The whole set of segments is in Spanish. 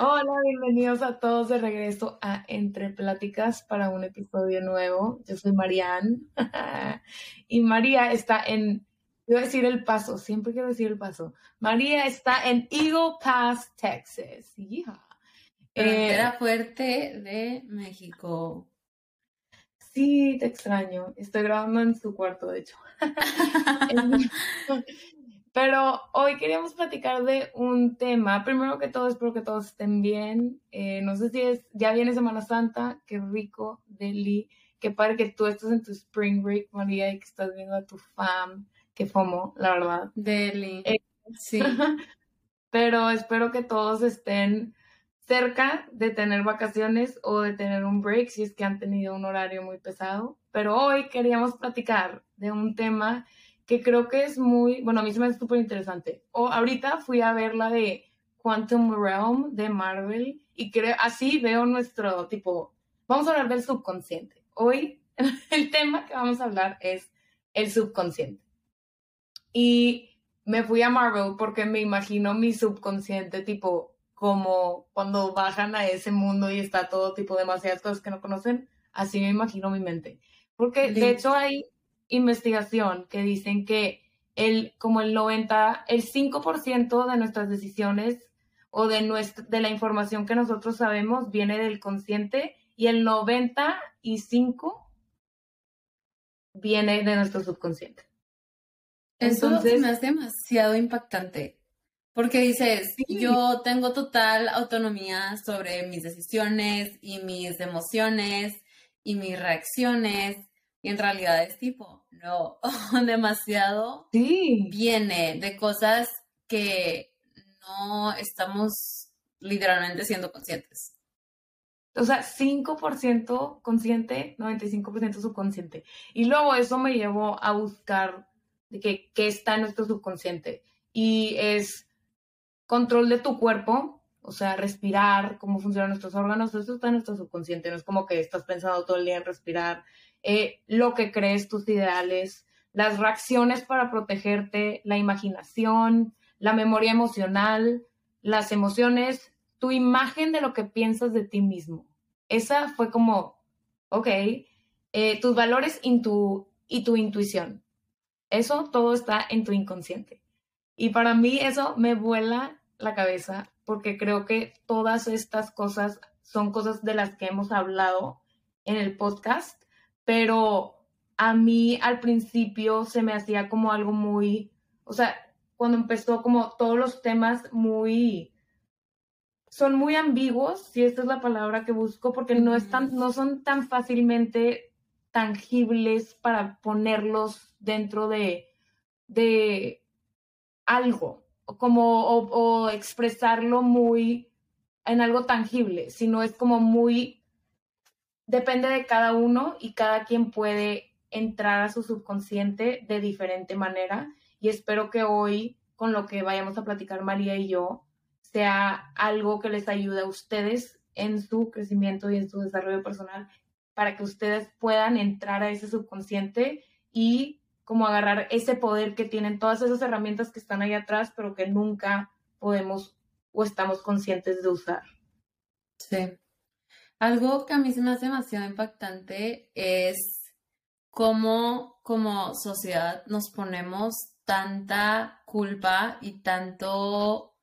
Hola, bienvenidos a todos de regreso a Entre Pláticas para un episodio nuevo. Yo soy Marianne y María está en, a decir el paso, siempre quiero decir el paso. María está en Eagle Pass, Texas. Yeah. Frontera eh, fuerte de México. Sí, te extraño. Estoy grabando en su cuarto, de hecho. Pero hoy queríamos platicar de un tema. Primero que todo, espero que todos estén bien. Eh, no sé si es, ya viene Semana Santa, qué rico, Deli. Qué padre que tú estás en tu spring break, María, y que estás viendo a tu fam. Qué fomo, la verdad. Deli. Eh, sí. Pero espero que todos estén cerca de tener vacaciones o de tener un break si es que han tenido un horario muy pesado. Pero hoy queríamos platicar de un tema que creo que es muy, bueno, a mí se me hace súper interesante. O ahorita fui a ver la de Quantum Realm de Marvel y creo, así veo nuestro tipo, vamos a hablar del subconsciente. Hoy el tema que vamos a hablar es el subconsciente. Y me fui a Marvel porque me imagino mi subconsciente tipo como cuando bajan a ese mundo y está todo tipo demasiadas cosas que no conocen, así me imagino mi mente. Porque de hecho hay investigación que dicen que el, como el 90, el 5% de nuestras decisiones o de, nuestra, de la información que nosotros sabemos viene del consciente y el 95 viene de nuestro subconsciente. Eso Entonces, es demasiado impactante. Porque dices, yo tengo total autonomía sobre mis decisiones y mis emociones y mis reacciones y en realidad es tipo, no, demasiado sí. viene de cosas que no estamos literalmente siendo conscientes. O sea, 5% consciente, 95% subconsciente. Y luego eso me llevó a buscar de que, qué está en nuestro subconsciente. Y es control de tu cuerpo, o sea, respirar, cómo funcionan nuestros órganos, eso está en nuestro subconsciente. No es como que estás pensando todo el día en respirar, eh, lo que crees, tus ideales, las reacciones para protegerte, la imaginación, la memoria emocional, las emociones, tu imagen de lo que piensas de ti mismo. Esa fue como, ok, eh, tus valores y tu, y tu intuición. Eso todo está en tu inconsciente. Y para mí eso me vuela la cabeza porque creo que todas estas cosas son cosas de las que hemos hablado en el podcast pero a mí al principio se me hacía como algo muy, o sea, cuando empezó como todos los temas muy, son muy ambiguos, si esta es la palabra que busco, porque no, están, no son tan fácilmente tangibles para ponerlos dentro de, de algo, como, o, o expresarlo muy en algo tangible, sino es como muy depende de cada uno y cada quien puede entrar a su subconsciente de diferente manera y espero que hoy con lo que vayamos a platicar María y yo sea algo que les ayude a ustedes en su crecimiento y en su desarrollo personal para que ustedes puedan entrar a ese subconsciente y como agarrar ese poder que tienen todas esas herramientas que están ahí atrás, pero que nunca podemos o estamos conscientes de usar. Sí. Algo que a mí se me hace demasiado impactante es cómo como sociedad nos ponemos tanta culpa y tanto,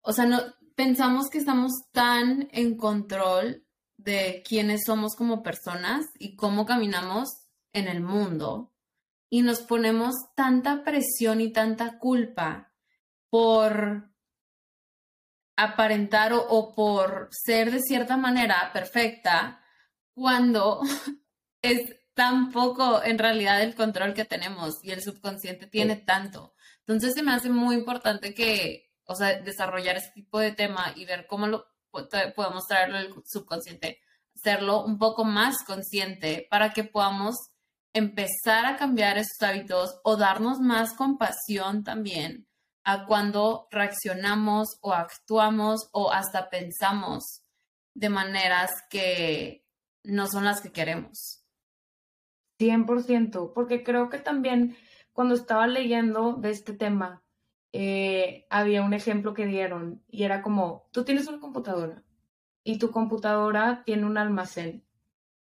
o sea, no pensamos que estamos tan en control de quiénes somos como personas y cómo caminamos en el mundo y nos ponemos tanta presión y tanta culpa por aparentar o, por ser de cierta manera perfecta cuando es tan poco en realidad el control que tenemos y el subconsciente tiene tanto. Entonces se me hace muy importante que, o sea, desarrollar este tipo de tema y ver cómo lo podemos traerlo al subconsciente, hacerlo un poco más consciente para que podamos empezar a cambiar esos hábitos o darnos más compasión también a cuando reaccionamos o actuamos o hasta pensamos de maneras que no son las que queremos. 100%, porque creo que también cuando estaba leyendo de este tema, eh, había un ejemplo que dieron y era como, tú tienes una computadora y tu computadora tiene un almacén.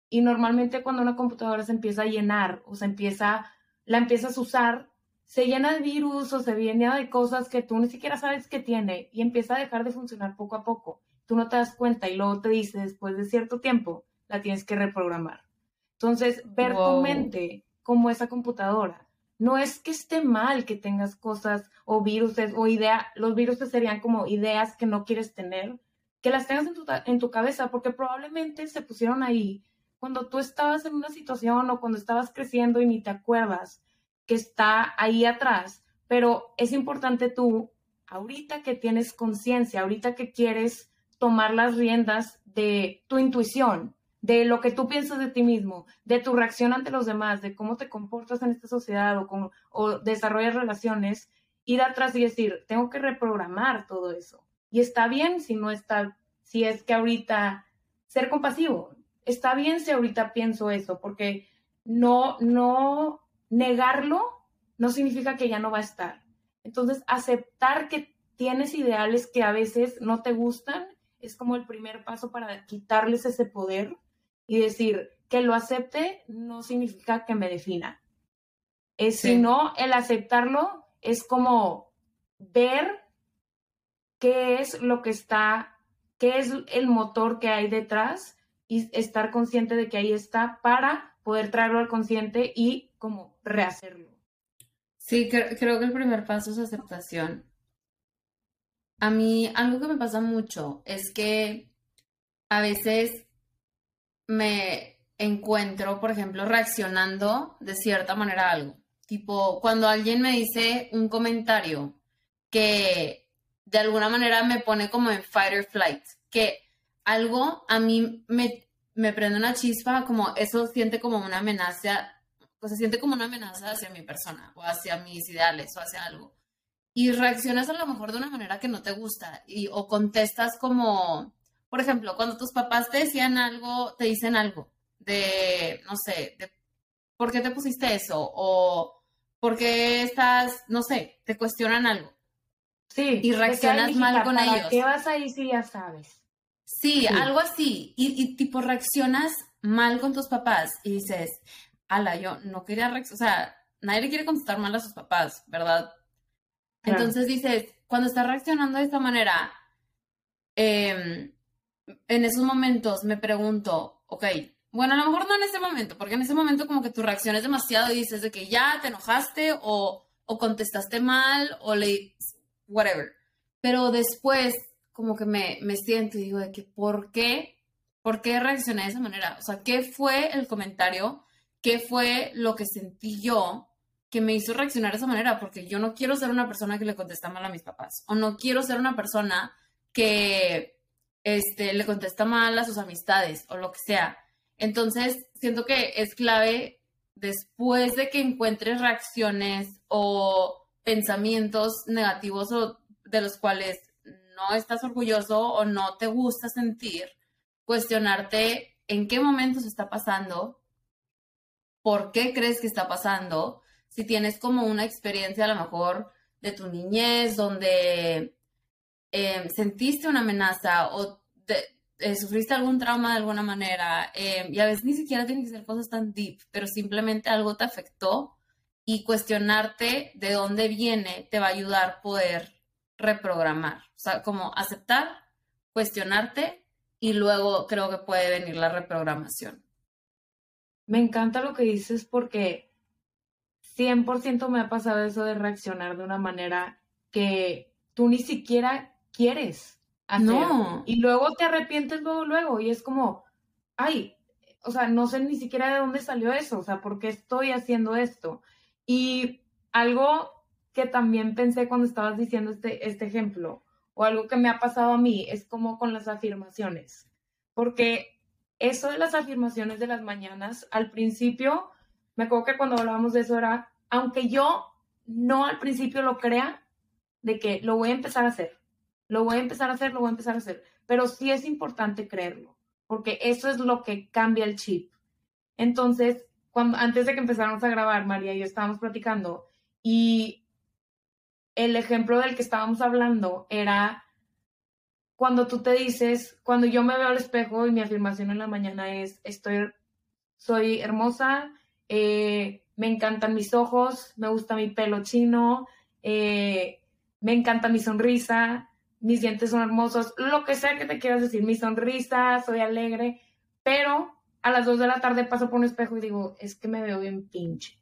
Y normalmente cuando una computadora se empieza a llenar o se empieza, la empiezas a usar, se llena de virus o se llena de cosas que tú ni siquiera sabes que tiene y empieza a dejar de funcionar poco a poco. Tú no te das cuenta y luego te dice después de cierto tiempo, la tienes que reprogramar. Entonces, ver tu mente como esa computadora. No es que esté mal que tengas cosas o virus o ideas, los virus serían como ideas que no quieres tener, que las tengas en tu, en tu cabeza, porque probablemente se pusieron ahí cuando tú estabas en una situación o cuando estabas creciendo y ni te acuerdas que está ahí atrás, pero es importante tú, ahorita que tienes conciencia, ahorita que quieres tomar las riendas de tu intuición, de lo que tú piensas de ti mismo, de tu reacción ante los demás, de cómo te comportas en esta sociedad o, con, o desarrollas relaciones, ir atrás y decir, tengo que reprogramar todo eso. Y está bien si no está, si es que ahorita ser compasivo, está bien si ahorita pienso eso, porque no, no negarlo no significa que ya no va a estar. Entonces, aceptar que tienes ideales que a veces no te gustan es como el primer paso para quitarles ese poder y decir que lo acepte no significa que me defina. Es, Sino el aceptarlo es como ver qué es lo que está, qué es el motor que hay detrás y estar consciente de que ahí está para poder traerlo al consciente y como rehacerlo. Sí, creo que el primer paso es aceptación. A mí algo que me pasa mucho es que a veces me encuentro, por ejemplo, reaccionando de cierta manera a algo. Tipo, cuando alguien me dice un comentario que de alguna manera me pone como en fight or flight, que algo a mí me, me prende una chispa, como eso siente como una amenaza, pues se siente como una amenaza hacia mi persona o hacia mis ideales o hacia algo. Y reaccionas a lo mejor de una manera que no te gusta y, o contestas como, por ejemplo, cuando tus papás te decían algo, te dicen algo de, no sé, de por qué te pusiste eso o por qué estás, no sé, te cuestionan algo. Sí. Y reaccionas mal con ellos. ¿Qué vas ahí si ya sabes? Sí, algo así. Y, y, tipo reaccionas mal con tus papás y dices, ala, yo no quería reaccionar, o sea, nadie le quiere contestar mal a sus papás, ¿verdad? Entonces dices, cuando estás reaccionando de esta manera, eh, en esos momentos me pregunto, ok, bueno, a lo mejor no en ese momento, porque en ese momento como que tu reacción es demasiado y dices de que ya te enojaste o, o contestaste mal o le... whatever. Pero después como que me, me siento y digo de que, ¿por qué? ¿Por qué reaccioné de esa manera? O sea, ¿qué fue el comentario? ¿Qué fue lo que sentí yo que me hizo reaccionar de esa manera? Porque yo no quiero ser una persona que le contesta mal a mis papás o no quiero ser una persona que este, le contesta mal a sus amistades o lo que sea. Entonces, siento que es clave después de que encuentres reacciones o pensamientos negativos o de los cuales no estás orgulloso o no te gusta sentir, cuestionarte en qué momento se está pasando, por qué crees que está pasando, si tienes como una experiencia a lo mejor de tu niñez donde Em, sentiste una amenaza o eh, sufriste algún trauma de alguna manera, em, y a veces ni siquiera tienen que ser cosas tan deep, pero simplemente algo te afectó y cuestionarte de dónde viene te va a ayudar poder reprogramar. O sea, como aceptar, cuestionarte y luego creo que puede venir la reprogramación. Me encanta lo que dices porque 100% me ha pasado eso de reaccionar de una manera que tú ni siquiera quieres hacer. No. Y luego te arrepientes luego, luego, y es como, ay, o sea, no sé ni siquiera de dónde salió eso, o sea, ¿por qué estoy haciendo esto? Y algo que también pensé cuando estabas diciendo este, este ejemplo, o algo que me ha pasado a mí, es como con las afirmaciones, porque eso de las afirmaciones de las mañanas, al principio, me acuerdo que cuando hablábamos de eso era, aunque yo no al principio lo crea, de que lo voy a empezar a hacer, lo voy a empezar a hacer, lo voy a empezar a hacer. Pero sí es importante creerlo, porque eso es lo que cambia el chip. Entonces, cuando, antes de que empezáramos a grabar, María y yo estábamos platicando y el ejemplo del que estábamos hablando era cuando tú te dices, cuando yo me veo al espejo y mi afirmación en la mañana es, estoy, soy hermosa, eh, me encantan mis ojos, me gusta mi pelo chino, eh, me encanta mi sonrisa, mis dientes son hermosos, lo que sea que te quieras decir, mi sonrisa, soy alegre, pero a las dos de la tarde paso por un espejo y digo, es que me veo bien pinche.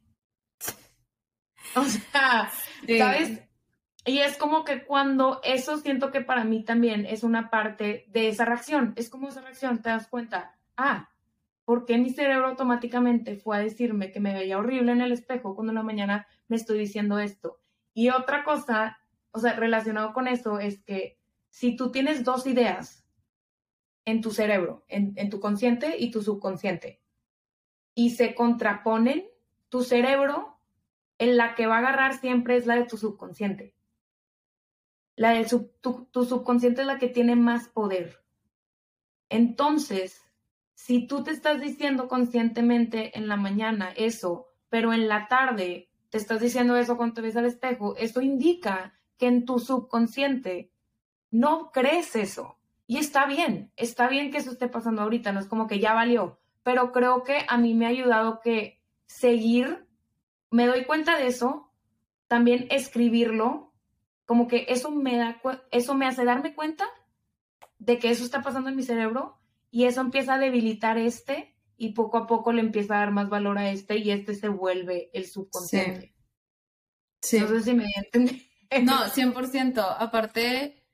O sea, ¿sabes? Y es como que cuando eso siento que para mí también es una parte de esa reacción, es como esa reacción, te das cuenta, ah, ¿por qué mi cerebro automáticamente fue a decirme que me veía horrible en el espejo cuando en la mañana me estoy diciendo esto? Y otra cosa, o sea, relacionado con eso, es que si tú tienes dos ideas en tu cerebro, en, en tu consciente y tu subconsciente, y se contraponen, tu cerebro en la que va a agarrar siempre es la de tu subconsciente. La tu, tu subconsciente es la que tiene más poder. Entonces, si tú te estás diciendo conscientemente en la mañana eso, pero en la tarde te estás diciendo eso cuando te ves al espejo, eso indica que en tu subconsciente no crees eso. Y está bien, está bien que eso esté pasando ahorita, no es como que ya valió, pero creo que a mí me ha ayudado que seguir me doy cuenta de eso, también escribirlo, como que eso me da, eso me hace darme cuenta de que eso está pasando en mi cerebro y eso empieza a debilitar este y poco a poco le empieza a dar más valor a este y este se vuelve el subconsciente. Sí. No sé si me entienden. No, 100%. Aparte,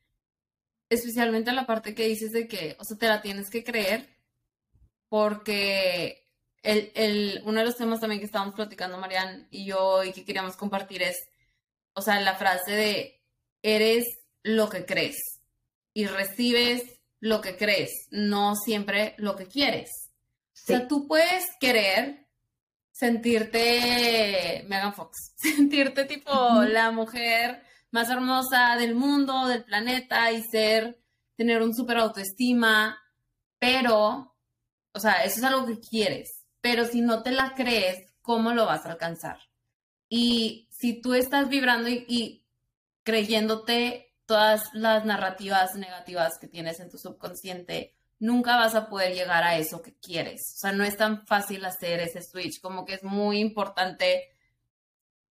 especialmente la parte que dices de que, o sea, te la tienes que creer porque el, el, uno de los temas también que estábamos platicando Marian y yo y que queríamos compartir es, o sea, la frase de eres lo que crees y recibes lo que crees, no siempre lo que quieres. O sea, tú puedes querer sentirte Megan Fox, sentirte tipo la mujer más hermosa del mundo, del planeta y ser, tener un super autoestima, pero, o sea, eso es algo que quieres pero si no te la crees, ¿cómo lo vas a alcanzar? Y si tú estás vibrando y, creyéndote todas las narrativas negativas que tienes en tu subconsciente, nunca vas a poder llegar a eso que quieres. O sea, no es tan fácil hacer ese switch, como que es muy importante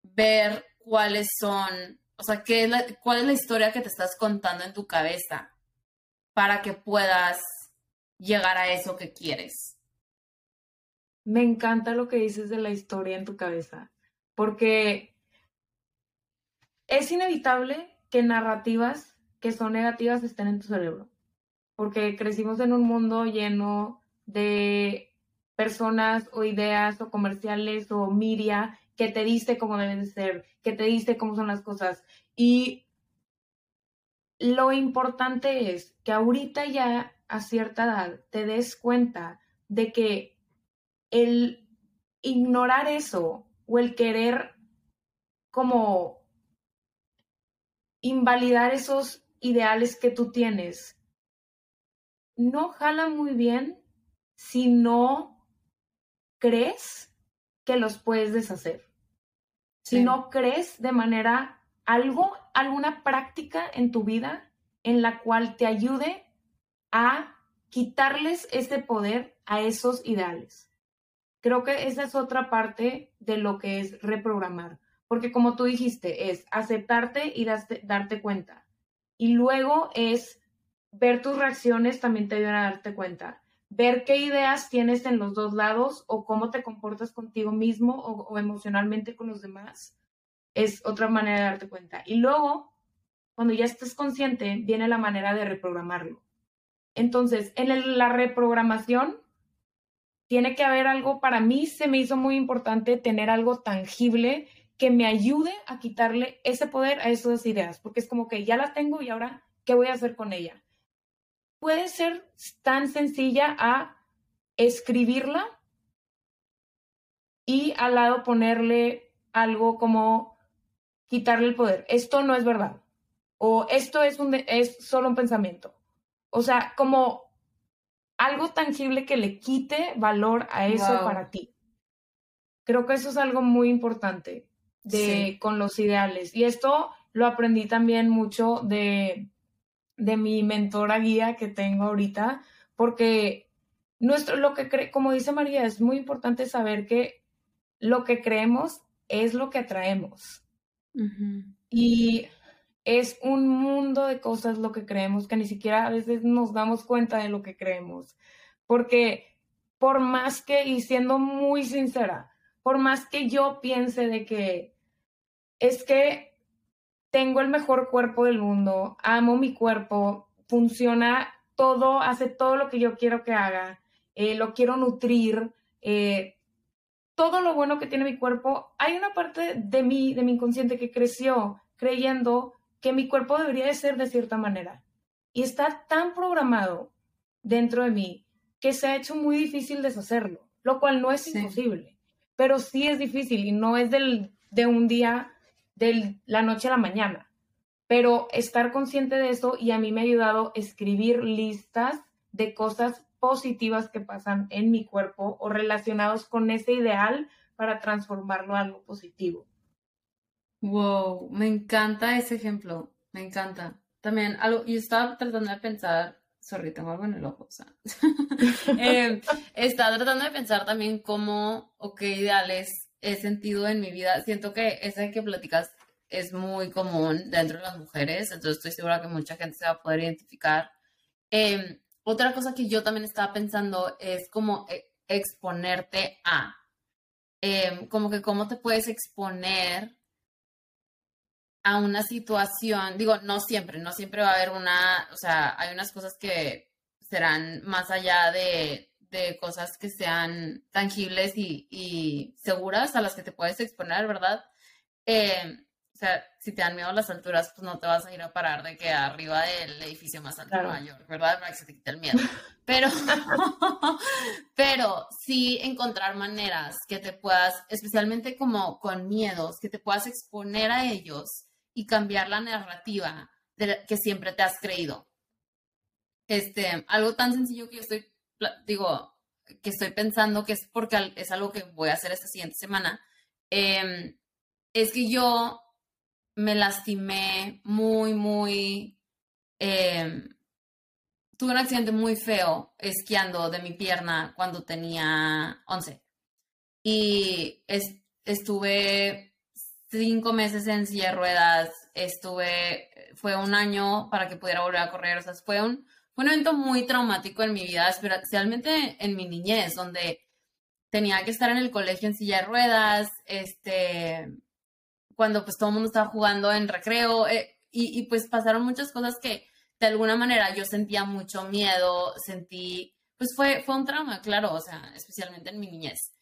ver cuáles son, o sea, qué es cuál es la historia que te estás contando en tu cabeza para que puedas llegar a eso que quieres. Me encanta lo que dices de la historia en tu cabeza, porque es inevitable que narrativas que son negativas estén en tu cerebro, porque crecimos en un mundo lleno de personas o ideas o comerciales o media que te dice cómo deben de ser, que te dice cómo son las cosas. Y lo importante es que ahorita ya a cierta edad te des cuenta de que el ignorar eso o el querer como invalidar esos ideales que tú tienes, no jala muy bien si no crees que los puedes deshacer. Si no crees de manera algo, alguna práctica en tu vida en la cual te ayude a quitarles ese poder a esos ideales. Creo que esa es otra parte de lo que es reprogramar, porque como tú dijiste, es aceptarte y darte, cuenta. Y luego es ver tus reacciones, también te ayudan a darte cuenta. Ver qué ideas tienes en los dos lados o cómo te comportas contigo mismo o, o emocionalmente con los demás, es otra manera de darte cuenta. Y luego, cuando ya estés consciente, viene la manera de reprogramarlo. Entonces, en la reprogramación tiene que haber algo, para mí se me hizo muy importante tener algo tangible que me ayude a quitarle ese poder a esas ideas, porque es como que ya las tengo y ahora, ¿qué voy a hacer con ella? Puede ser tan sencilla a escribirla y al lado ponerle algo como quitarle el poder. Esto no es verdad. O esto es, un, es solo un pensamiento. O sea, como algo tangible que le quite valor a eso para ti. Creo que eso es algo muy importante de, con los ideales. Y esto lo aprendí también mucho de, de mi mentora guía que tengo ahorita, porque nuestro, lo que cree, como dice María, es muy importante saber que lo que creemos es lo que atraemos. Y es un mundo de cosas lo que creemos que ni siquiera a veces nos damos cuenta de lo que creemos. Porque por más que, y siendo muy sincera, por más que yo piense de que es que tengo el mejor cuerpo del mundo, amo mi cuerpo, funciona todo, hace todo lo que yo quiero que haga, eh, lo quiero nutrir, eh, todo lo bueno que tiene mi cuerpo, hay una parte de mí, de mi inconsciente que creció creyendo que mi cuerpo debería de ser de cierta manera. Y está tan programado dentro de mí que se ha hecho muy difícil deshacerlo, lo cual no es imposible, pero sí es difícil y no es del, de un día, de la noche a la mañana. Pero estar consciente de eso y a mí me ha ayudado a escribir listas de cosas positivas que pasan en mi cuerpo o relacionados con ese ideal para transformarlo a algo positivo. Wow, me encanta ese ejemplo, me encanta. También algo, yo estaba tratando de pensar, sorry, tengo algo en el ojo, o sea, em, estaba tratando de pensar también cómo o qué ideales he sentido en mi vida. Siento que ese que platicas es muy común dentro de las mujeres, entonces estoy segura que mucha gente se va a poder identificar. Em, otra cosa que yo también estaba pensando es como eh, exponerte a, em, como que cómo te puedes exponer a una situación, digo, no siempre, no siempre va a haber una, o sea, hay unas cosas que serán más allá de, cosas que sean tangibles y, seguras a las que te puedes exponer, ¿verdad? Eh, o sea, si te dan miedo las alturas, pues no te vas a ir a parar de que arriba del edificio más alto de Nueva York, ¿verdad? Para que se te quite el miedo. Pero, pero sí encontrar maneras que te puedas, especialmente como con miedos, que te puedas exponer a ellos y cambiar la narrativa de que siempre te has creído. Este, algo tan sencillo que yo estoy, digo, que estoy pensando que es porque es algo que voy a hacer esta siguiente semana, em, es que yo me lastimé muy, muy, em, tuve un accidente muy feo esquiando de mi pierna cuando tenía 11. Y estuve cinco meses en silla de ruedas, estuve, fue un año para que pudiera volver a correr, o sea, fue un, fue un evento muy traumático en mi vida, especialmente en mi niñez, donde tenía que estar en el colegio en silla de ruedas, este, cuando pues todo el mundo estaba jugando en recreo, eh, y, y pues pasaron muchas cosas que de alguna manera yo sentía mucho miedo, sentí, pues fue, fue un trauma, claro, o sea, especialmente en mi niñez.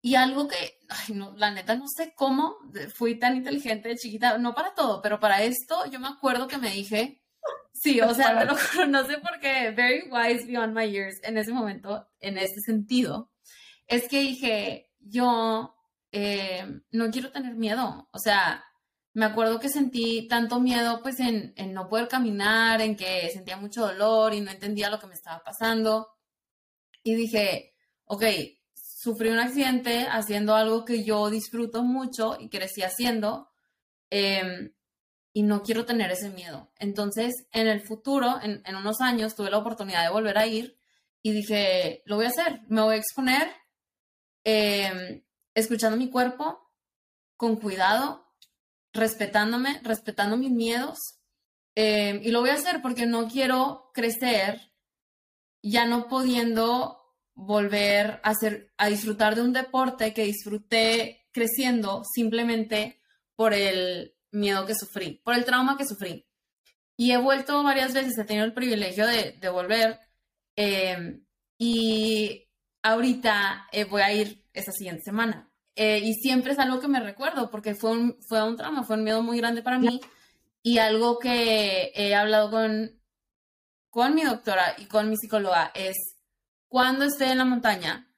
Y algo que, ay, no, la neta, no sé cómo fui tan inteligente de chiquita, no para todo, pero para esto, yo me acuerdo que me dije, sí, o sea, lo, no sé por qué, very wise beyond my years, en ese momento, en ese sentido, es que dije, yo eh, no quiero tener miedo, o sea, me acuerdo que sentí tanto miedo pues en, en no poder caminar, en que sentía mucho dolor y no entendía lo que me estaba pasando. Y dije, ok, sufrí un accidente haciendo algo que yo disfruto mucho y crecí haciendo em, y no quiero tener ese miedo. Entonces, en el futuro, en, unos años, tuve la oportunidad de volver a ir y dije, lo voy a hacer, me voy a exponer em, escuchando mi cuerpo con cuidado, respetándome, respetando mis miedos. Em, y lo voy a hacer porque no quiero crecer ya no pudiendo volver a, a disfrutar de un deporte que disfruté creciendo simplemente por el miedo que sufrí, por el trauma que sufrí. Y he vuelto varias veces, he tenido el privilegio de, volver. Em, y ahorita eh, voy a ir esta siguiente semana. Eh, y siempre es algo que me recuerdo porque fue un, fue un trauma, fue un miedo muy grande para mí. Y algo que he hablado con, con mi doctora y con mi psicóloga es cuando esté en la montaña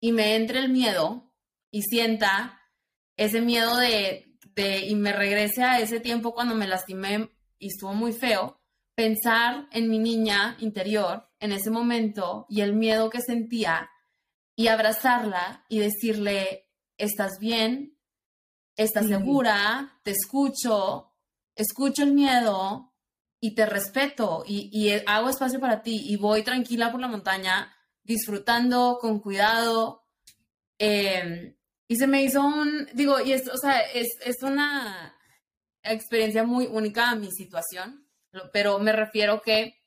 y me entre el miedo y sienta ese miedo de, de, y me regrese a ese tiempo cuando me lastimé y estuvo muy feo, pensar en mi niña interior en ese momento y el miedo que sentía y abrazarla y decirle, estás bien, estás segura, te escucho, escucho el miedo y te respeto y, hago espacio para ti y voy tranquila por la montaña, disfrutando con cuidado. Em, y se me hizo un, digo, y es, o sea, es, es una experiencia muy única a mi situación, pero me refiero que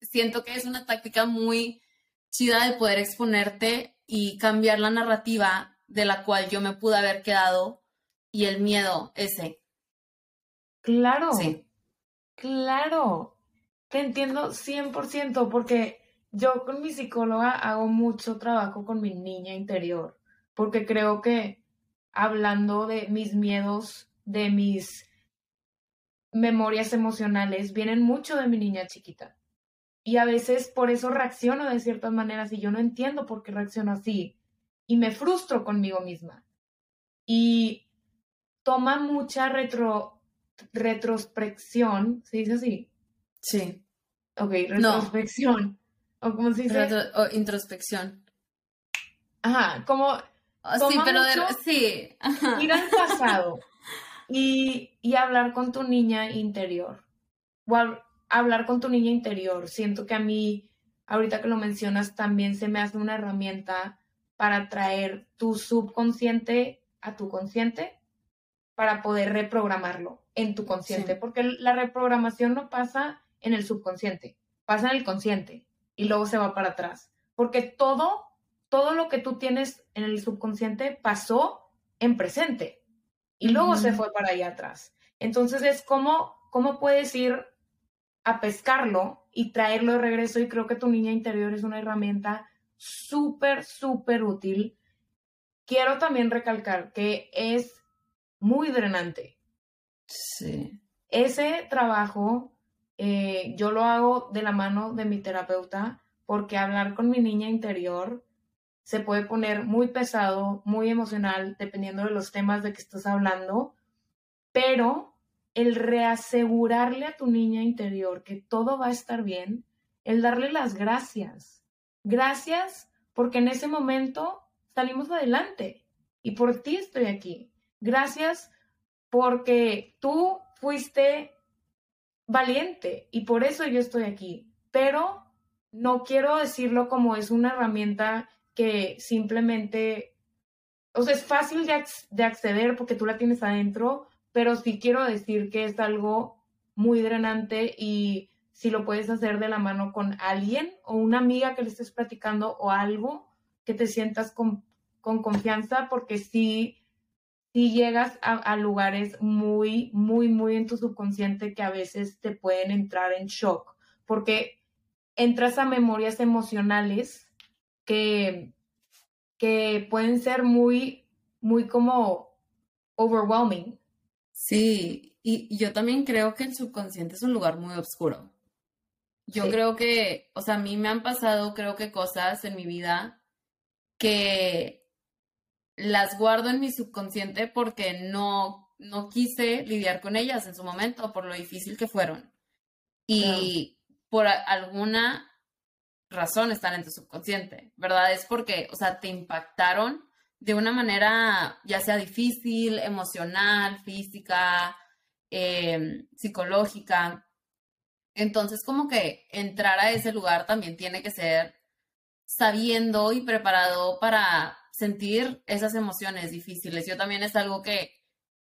siento que es una táctica muy chida de poder exponerte y cambiar la narrativa de la cual yo me pude haber quedado y el miedo ese. Claro. Sí. Claro. Te entiendo 100% porque yo con mi psicóloga hago mucho trabajo con mi niña interior, porque creo que hablando de mis miedos, de mis memorias emocionales, vienen mucho de mi niña chiquita. Y a veces por eso reacciono de ciertas maneras y yo no entiendo por qué reacciono así. Y me frustro conmigo misma. Y toma mucha retro, retrospección, ¿se dice así? Sí. Ok, retrospección. ¿O cómo se dice? o introspección. Ajá, como... Oh, sí, pero sí. Ir al pasado y, y hablar con tu niña interior. O hablar con tu niña interior. Siento que a mí, ahorita que lo mencionas, también se me hace una herramienta para traer tu subconsciente a tu consciente para poder reprogramarlo en tu consciente, porque la reprogramación no pasa en el subconsciente, pasa en el consciente y luego se va para atrás, porque todo, todo lo que tú tienes en el subconsciente pasó en presente y luego se fue para allá atrás. Entonces es como, ¿cómo puedes ir a pescarlo y traerlo de regreso y creo que tu niña interior es una herramienta súper, súper útil. Quiero también recalcar que es muy drenante. Sí. Ese trabajo eh, yo lo hago de la mano de mi terapeuta porque hablar con mi niña interior se puede poner muy pesado, muy emocional, dependiendo de los temas de que estás hablando, pero el reasegurarle a tu niña interior que todo va a estar bien, el darle las gracias. Gracias porque en ese momento salimos adelante y por ti estoy aquí. Gracias porque tú fuiste valiente y por eso yo estoy aquí. Pero no quiero decirlo como es una herramienta que simplemente, o sea, es fácil de, de acceder porque tú la tienes adentro, pero sí quiero decir que es algo muy drenante y si lo puedes hacer de la mano con alguien o una amiga que le estés platicando o algo que te sientas con, confianza porque sí, sí llegas a, lugares muy, muy, muy en tu subconsciente que a veces te pueden entrar en shock porque entras a memorias emocionales que, que pueden ser muy, muy como overwhelming. Sí, y yo también creo que el subconsciente es un lugar muy oscuro. Yo creo que, o sea, a mí me han pasado, creo que cosas en mi vida que las guardo en mi subconsciente porque no, no quise lidiar con ellas en su momento, por lo difícil que fueron. Y por alguna razón están en tu subconsciente, ¿verdad? Es porque, o sea, te impactaron de una manera ya sea difícil, emocional, física, em, psicológica. Entonces, como que entrar a ese lugar también tiene que ser sabiendo y preparado para sentir esas emociones difíciles. Yo también es algo que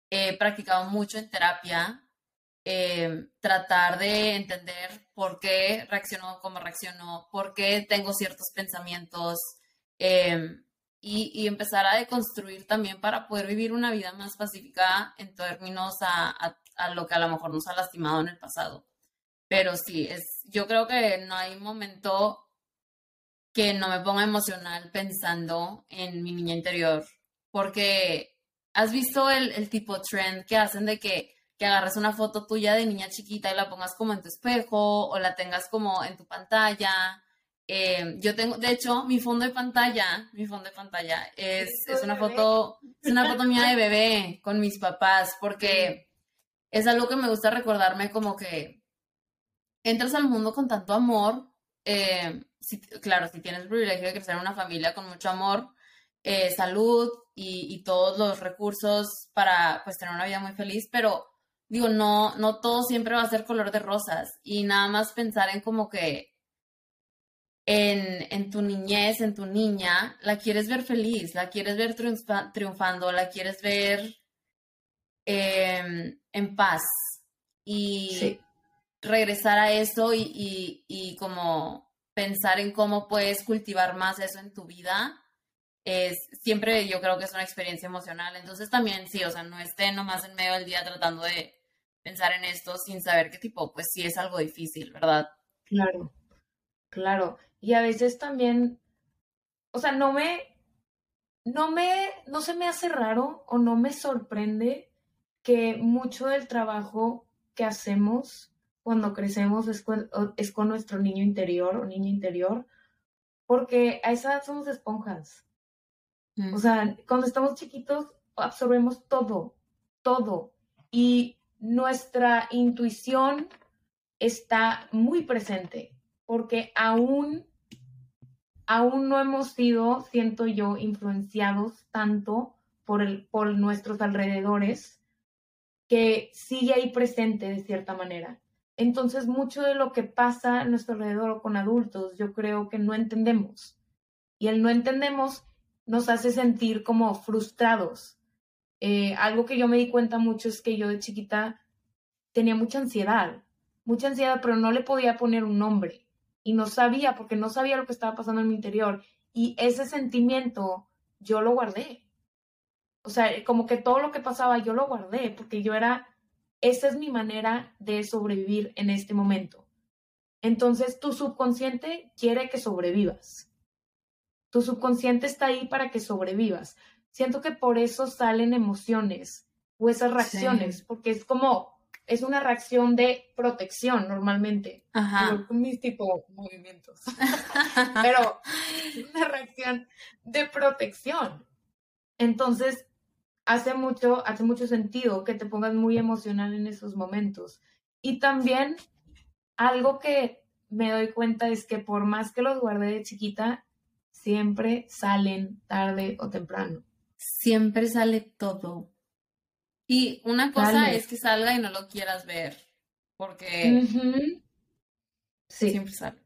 he practicado mucho en terapia, em, tratar de entender por qué reaccionó como reaccionó, por qué tengo ciertos pensamientos. Em, y, empezar a deconstruir también para poder vivir una vida más pacífica en términos a, lo que a lo mejor nos ha lastimado en el pasado. Pero sí, es, yo creo que no hay momento que no me ponga emocional pensando en mi niña interior, porque has visto el, el tipo trend que hacen de que, que agarres una foto tuya de niña chiquita y la pongas como en tu espejo o la tengas como en tu pantalla. Eh, yo tengo, de hecho, mi fondo de pantalla, mi fondo de pantalla es, es una foto, es una foto mía de bebé con mis papás, porque es algo que me gusta recordarme como que entras al mundo con tanto amor, eh, claro, si tienes el privilegio de crecer en una familia con mucho amor, eh, salud y, y, todos los recursos para pues tener una vida muy feliz, pero digo, no, no todo siempre va a ser color de rosas y nada más pensar en como que en, en, tu niñez, en tu niña, la quieres ver feliz, la quieres ver triunfando, la quieres ver em, en paz. Y regresar a eso y, y, y, como pensar en cómo puedes cultivar más eso en tu vida, es siempre yo creo que es una experiencia emocional. Entonces también sí, o sea, no esté nomás en medio del día tratando de pensar en esto sin saber qué tipo, pues sí es algo difícil, ¿verdad? Claro, claro. Y a veces también, o sea, no me, no me, no se me hace raro o no me sorprende que mucho del trabajo que hacemos cuando crecemos es con, es con nuestro niño interior o niña interior, porque a esa edad somos esponjas. O sea, cuando estamos chiquitos absorbemos todo, todo. Y nuestra intuición está muy presente, porque aún aún no hemos sido, siento yo, influenciados tanto por, el, por nuestros alrededores, que sigue ahí presente de cierta manera. Entonces, mucho de lo que pasa a nuestro alrededor con adultos, yo creo que no entendemos. Y el no entendemos nos hace sentir como frustrados. Eh, algo que yo me di cuenta mucho es que yo de chiquita tenía mucha ansiedad, mucha ansiedad, pero no le podía poner un nombre y no sabía porque no sabía lo que estaba pasando en mi interior y ese sentimiento yo lo guardé. O sea, como que todo lo que pasaba yo lo guardé porque yo era, esa es mi manera de sobrevivir en este momento. Entonces tu subconsciente quiere que sobrevivas. Tu subconsciente está ahí para que sobrevivas. Siento que por eso salen emociones o esas reacciones, porque es como, es una reacción de protección normalmente. Ajá. Mis tipo movimientos. Pero es una reacción de protección. Entonces, hace mucho, hace mucho sentido que te pongas muy emocional en esos momentos. Y también algo que me doy cuenta es que por más que los guardé de chiquita, siempre salen tarde o temprano. Siempre sale todo. Y una cosa es que salga y no lo quieras ver, porque sí. siempre sale.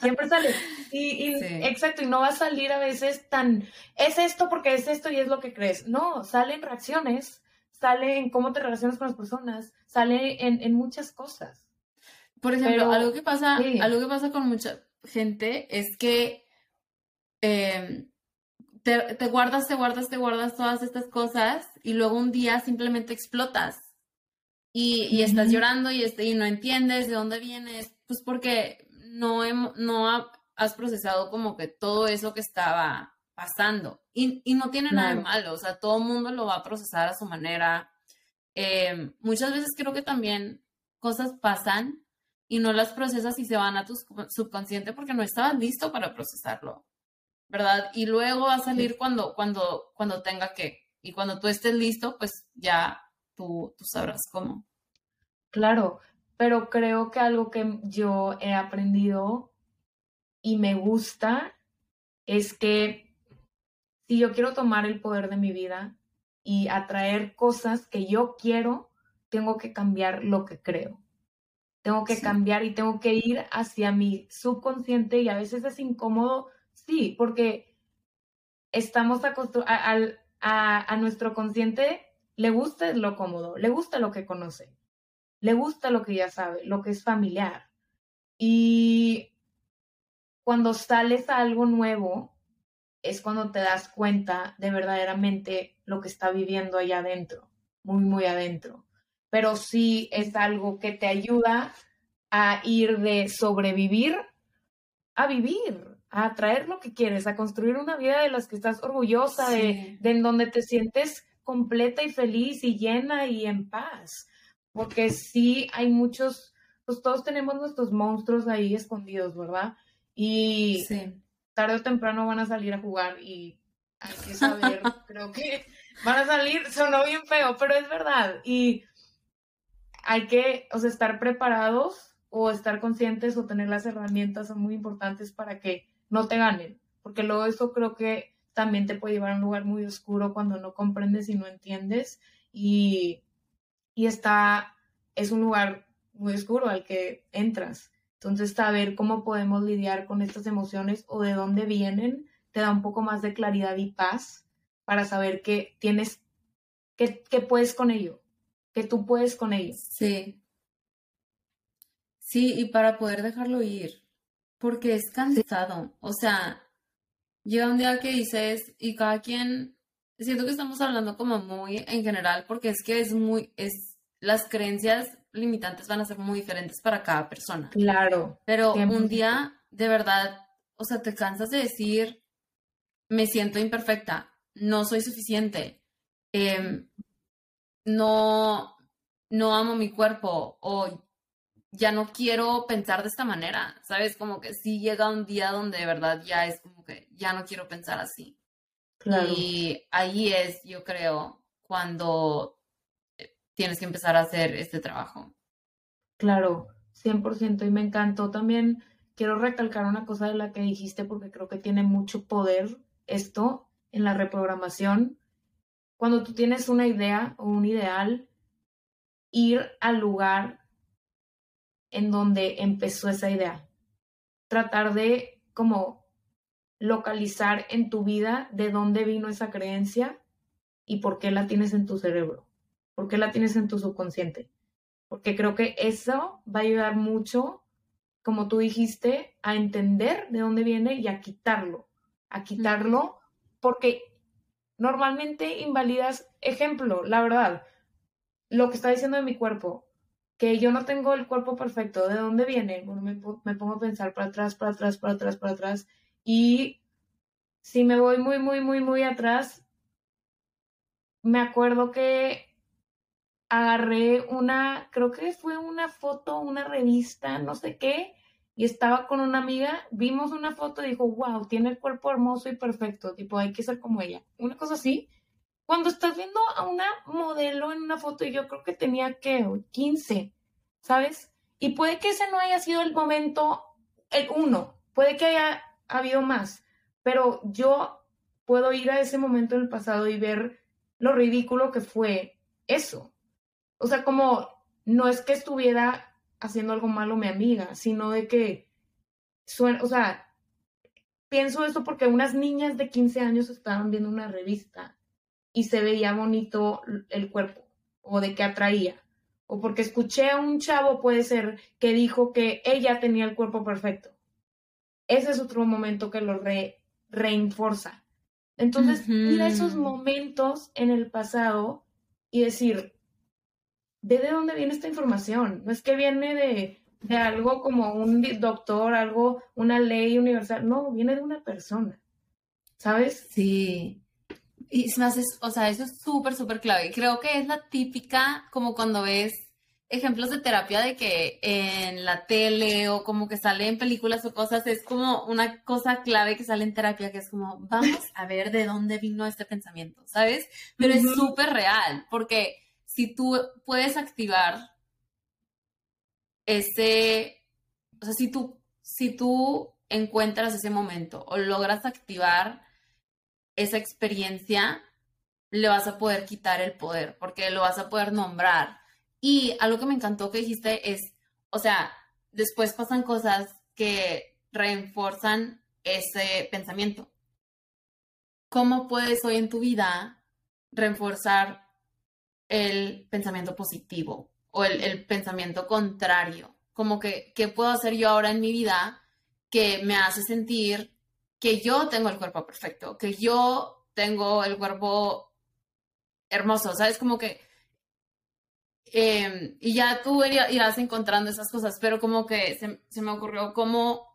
Siempre sale. Y, exacto, y no va a salir a veces tan, es esto porque es esto y es lo que crees. No, salen reacciones, sale en cómo te relacionas con las personas, sale en, muchas cosas. Por ejemplo, algo que pasa, algo que pasa con mucha gente es que em, te, guardas, te guardas, te guardas todas estas cosas y luego un día simplemente explotas y, estás llorando y, este, y no entiendes de dónde vienes, pues porque no, no has procesado como que todo eso que estaba pasando y, no tiene nada de malo, o sea, todo el mundo lo va a procesar a su manera. Em, muchas veces creo que también cosas pasan y no las procesas y se van a tu subconsciente porque no estabas listo para procesarlo. ¿Verdad? Y luego va a salir cuando, cuando, cuando tenga que. Y cuando tú estés listo, pues ya tú, tú sabrás cómo. Claro, pero creo que algo que yo he aprendido y me gusta es que si yo quiero tomar el poder de mi vida y atraer cosas que yo quiero, tengo que cambiar lo que creo. Tengo que cambiar y tengo que ir hacia mi subconsciente y a veces es incómodo Sí, porque estamos acostumbrados a, a, nuestro consciente le gusta lo cómodo, le gusta lo que conoce, le gusta lo que ya sabe, lo que es familiar. Y cuando sales a algo nuevo, es cuando te das cuenta de verdaderamente lo que está viviendo allá adentro, muy, muy adentro. Pero sí es algo que te ayuda a ir de sobrevivir a vivir, a atraer lo que quieres, a construir una vida de las que estás orgullosa, de, en donde te sientes completa y feliz y llena y en paz. Porque sí hay muchos, pues todos tenemos nuestros monstruos ahí escondidos, ¿verdad? Y tarde o temprano van a salir a jugar y hay que saber, creo que van a salir, sonó bien feo, pero es verdad. Y hay que, o sea, estar preparados o estar conscientes o tener las herramientas son muy importantes para que no te ganen, porque luego eso creo que también te puede llevar a un lugar muy oscuro cuando no comprendes y no entiendes y, y está, es un lugar muy oscuro al que entras. Entonces, saber cómo podemos lidiar con estas emociones o de dónde vienen te da un poco más de claridad y paz para saber que tienes, que, que puedes con ello, que tú puedes con ello. Sí. Sí, y para poder dejarlo ir, porque es cansado. O sea, llega un día que dices, y cada quien, siento que estamos hablando como muy en general, porque es que es muy, es, las creencias limitantes van a ser muy diferentes para cada persona. Claro. Pero un día, de verdad, o sea, te cansas de decir, me siento imperfecta, no soy suficiente, em, no, no amo mi cuerpo o ya no quiero pensar de esta manera, ¿sabes? Como que sí llega un día donde de verdad ya es como que ya no quiero pensar así. Y ahí es, yo creo, cuando eh, tienes que empezar a hacer este trabajo. Claro, 100%. Y me encantó también, quiero recalcar una cosa de la que dijiste porque creo que tiene mucho poder esto en la reprogramación. Cuando tú tienes una idea o un ideal, ir al lugar en donde empezó esa idea. Tratar de como localizar en tu vida de dónde vino esa creencia y por qué la tienes en tu cerebro, por qué la tienes en tu subconsciente. Porque creo que eso va a ayudar mucho, como tú dijiste, a entender de dónde viene y a quitarlo, a quitarlo, porque normalmente invalidas, ejemplo, la verdad, lo que está diciendo de mi cuerpo, que yo no tengo el cuerpo perfecto, ¿de dónde viene? Bueno, me, me, pongo a pensar para atrás, para atrás, para atrás, para atrás. Y si me voy muy, muy, muy, muy atrás, me acuerdo que agarré una, creo que fue una foto, una revista, no sé qué, y estaba con una amiga, vimos una foto y dijo, wow, tiene el cuerpo hermoso y perfecto, tipo, hay que ser como ella. Una cosa así cuando estás viendo a una modelo en una foto, y yo creo que tenía que 15, ¿sabes? Y puede que ese no haya sido el momento, el uno, puede que haya habido más, pero yo puedo ir a ese momento en el pasado y ver lo ridículo que fue eso. O sea, como no es que estuviera haciendo algo malo mi amiga, sino de que suena, o sea, pienso eso porque unas niñas de 15 años estaban viendo una revista y se veía bonito el cuerpo o de qué atraía. O porque escuché a un chavo, puede ser, que dijo que ella tenía el cuerpo perfecto. Ese es otro momento que lo re, reinforza. Entonces, ir a esos momentos en el pasado y decir, ¿de dónde viene esta información? No es que viene de, de algo como un doctor, algo, una ley universal. No, viene de una persona. ¿Sabes? Sí. Y es más, o sea, eso es súper, súper clave. Creo que es la típica, como cuando ves ejemplos de terapia de que en la tele o como que sale en películas o cosas, es como una cosa clave que sale en terapia, que es como, vamos a ver de dónde vino este pensamiento, ¿sabes? Pero es súper real, porque si tú puedes activar ese, o sea, si tú, si tú encuentras ese momento o logras activar esa experiencia, le vas a poder quitar el poder, porque lo vas a poder nombrar. Y algo que me encantó que dijiste es, o sea, después pasan cosas que reforzan ese pensamiento. ¿Cómo puedes hoy en tu vida reforzar el pensamiento positivo o el, el pensamiento contrario? Como que, ¿qué puedo hacer yo ahora en mi vida que me hace sentir que yo tengo el cuerpo perfecto, que yo tengo el cuerpo hermoso, ¿sabes? Como que... Em, y ya tú irás encontrando esas cosas, pero como que se, me ocurrió cómo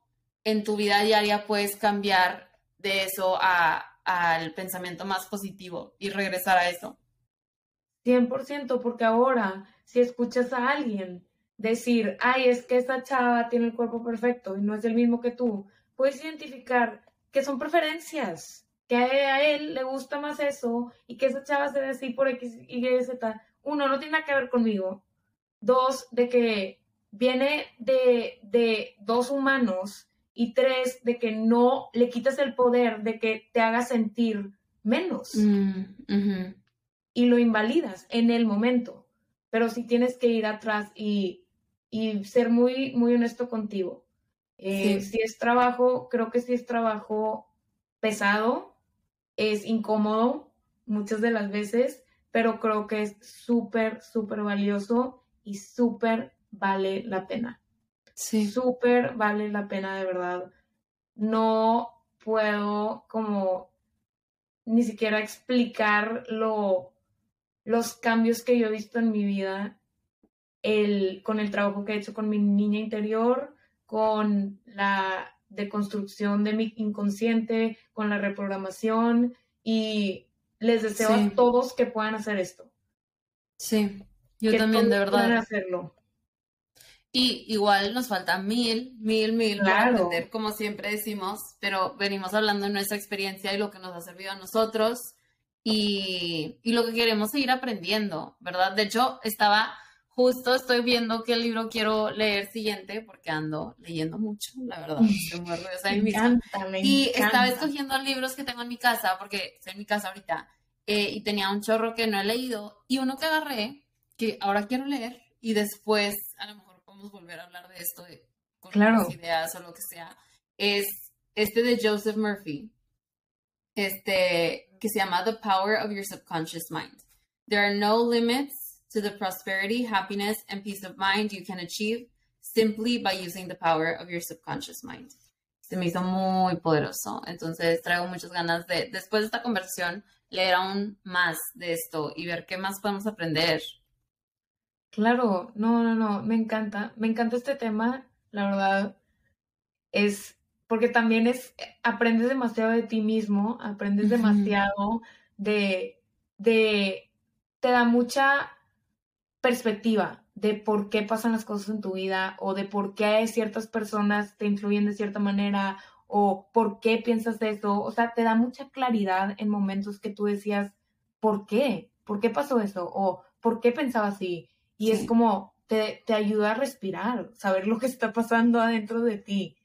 en tu vida diaria puedes cambiar de eso al pensamiento más positivo y regresar a eso. 100%, porque ahora si escuchas a alguien decir, ay, es que esa chava tiene el cuerpo perfecto y no es el mismo que tú, puedes identificar que son preferencias, que a él le gusta más eso y que esa chava se ve así por X, Y, Z. Uno, no tiene nada que ver conmigo. Dos, de que viene de, de dos humanos. Y tres, de que no le quitas el poder de que te haga sentir menos. Mm, y lo invalidas en el momento. pero sí tienes que ir atrás y, y ser muy, muy honesto contigo. Eh, si es trabajo, creo que si es trabajo pesado, es incómodo muchas de las veces, pero creo que es súper, súper valioso y súper vale la pena. Sí. Súper vale la pena, de verdad. No puedo como ni siquiera explicar lo, los cambios que yo he visto en mi vida el, con el trabajo que he hecho con mi niña interior, con la deconstrucción de mi inconsciente, con la reprogramación y les deseo a todos que puedan hacer esto. Sí, yo también, de verdad. Puedan hacerlo. Y igual nos falta mil, mil, mil para aprender, como siempre decimos, pero venimos hablando de nuestra experiencia y lo que nos ha servido a nosotros y, y lo que queremos seguir aprendiendo, ¿verdad? De hecho, estaba justo estoy viendo qué libro quiero leer siguiente porque ando leyendo mucho, la verdad. Estoy muy orgullosa de mí y estaba escogiendo libros que tengo en mi casa porque estoy en mi casa ahorita eh, y tenía un chorro que no he leído y uno que agarré que ahora quiero leer y después a lo mejor podemos volver a hablar de esto de, con claro. ideas o lo que sea, es este de Joseph Murphy, este, que se llama The Power of Your Subconscious Mind. There are no limits to the prosperity, happiness, and peace of mind you can achieve simply by using the power of your subconscious mind. Se me hizo muy poderoso. Entonces traigo muchas ganas de, después de esta conversación, leer aún más de esto y ver qué más podemos aprender Claro, no, no, no, me encanta, me encanta este tema, la verdad, es porque también es, aprendes demasiado de ti mismo, aprendes demasiado de, de, te da mucha perspectiva de por qué pasan las cosas en tu vida o de por qué ciertas personas te influyen de cierta manera o por qué piensas eso, o sea, te da mucha claridad en momentos que tú decías, ¿por qué? ¿Por qué pasó eso? o ¿por qué pensaba así? Y es como, te, te ayuda a respirar, saber lo que está pasando adentro de ti.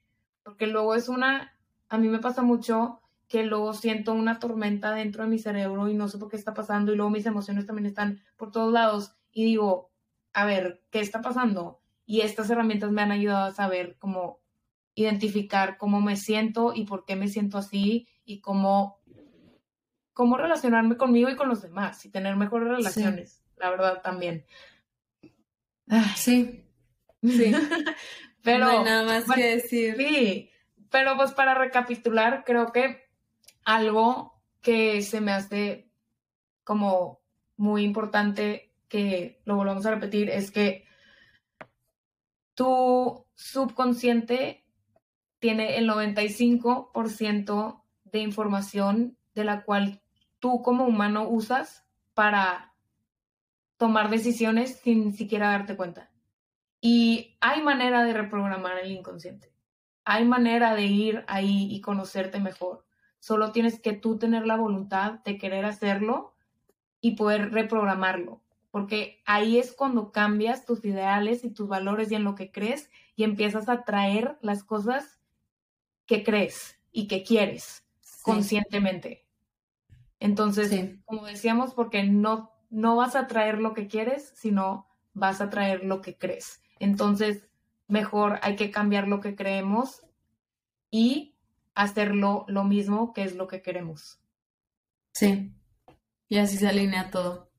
Porque luego es una, a mí me pasa mucho que luego siento una tormenta dentro de mi cerebro y no sé por qué está pasando y luego mis emociones también están por todos lados y digo, a ver, ¿qué está pasando? Y estas herramientas me han ayudado a saber cómo identificar cómo me siento y por qué me siento así y cómo, cómo relacionarme conmigo y con los demás y tener mejores relaciones, la verdad también sí, sí. pero, no hay nada más que decir. Sí, pero pues para recapitular, creo que algo que se me hace como muy importante que lo volvamos a repetir es que tu subconsciente tiene el 95% de información de la cual tú como humano usas para tomar decisiones sin siquiera darte cuenta. Y hay manera de reprogramar el inconsciente. Hay manera de ir ahí y conocerte mejor. Solo tienes que tú tener la voluntad de querer hacerlo y poder reprogramarlo. Porque ahí es cuando cambias tus ideales y tus valores y en lo que crees y empiezas a traer las cosas que crees y que quieres conscientemente. Entonces, como decíamos, porque no no vas a traer lo que quieres, sino vas a traer lo que crees. Entonces, mejor hay que cambiar lo que creemos y hacerlo lo mismo que es lo que queremos. Sí. Y así se alinea todo.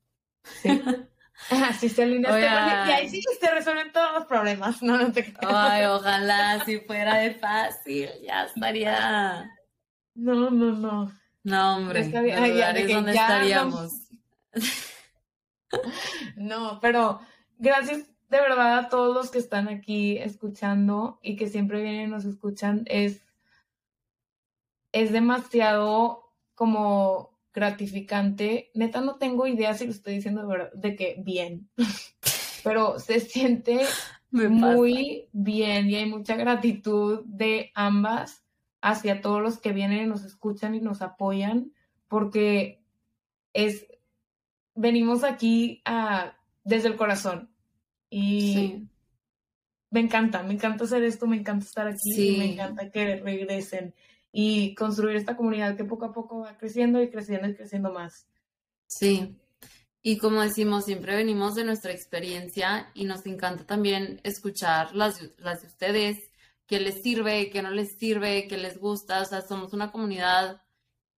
Sí. Así se alinea y ahí sí se resuelven todos los problemas. No, no te Ay, ojalá si fuera de fácil, ya estaría. No, no, no. No, hombre. Estaría, donde estaríamos. No, pero gracias de verdad a todos los que están aquí escuchando y que siempre vienen y nos escuchan. Es, es demasiado como gratificante. Neta, no tengo idea si lo estoy diciendo de, verdad, de que bien, pero se siente muy bien y hay mucha gratitud de ambas hacia todos los que vienen y nos escuchan y nos apoyan, porque es venimos aquí a, desde el corazón. Y me encanta, me encanta hacer esto, me encanta estar aquí, y me encanta que regresen y construir esta comunidad que poco a poco va creciendo y creciendo y creciendo más. Sí. Y como decimos, siempre venimos de nuestra experiencia y nos encanta también escuchar las, las de ustedes, qué les sirve, qué no les sirve, qué les gusta. O sea, somos una comunidad.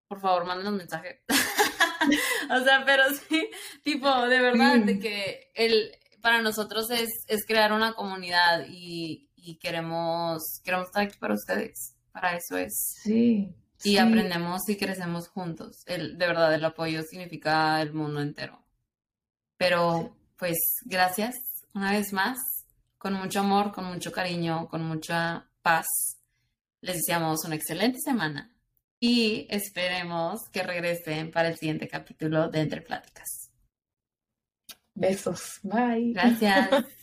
Por favor, mándenos mensaje. o sea, pero sí, tipo, de verdad, de que el, para nosotros es, es crear una comunidad y, y queremos, queremos estar aquí para ustedes. Para eso es. Sí. Y aprendemos y crecemos juntos. El, de verdad, el apoyo significa el mundo entero. Pero pues gracias una vez más, con mucho amor, con mucho cariño, con mucha paz. Les deseamos una excelente semana y esperemos que regresen para el siguiente capítulo de Entre Pláticas. Besos. Bye. Gracias.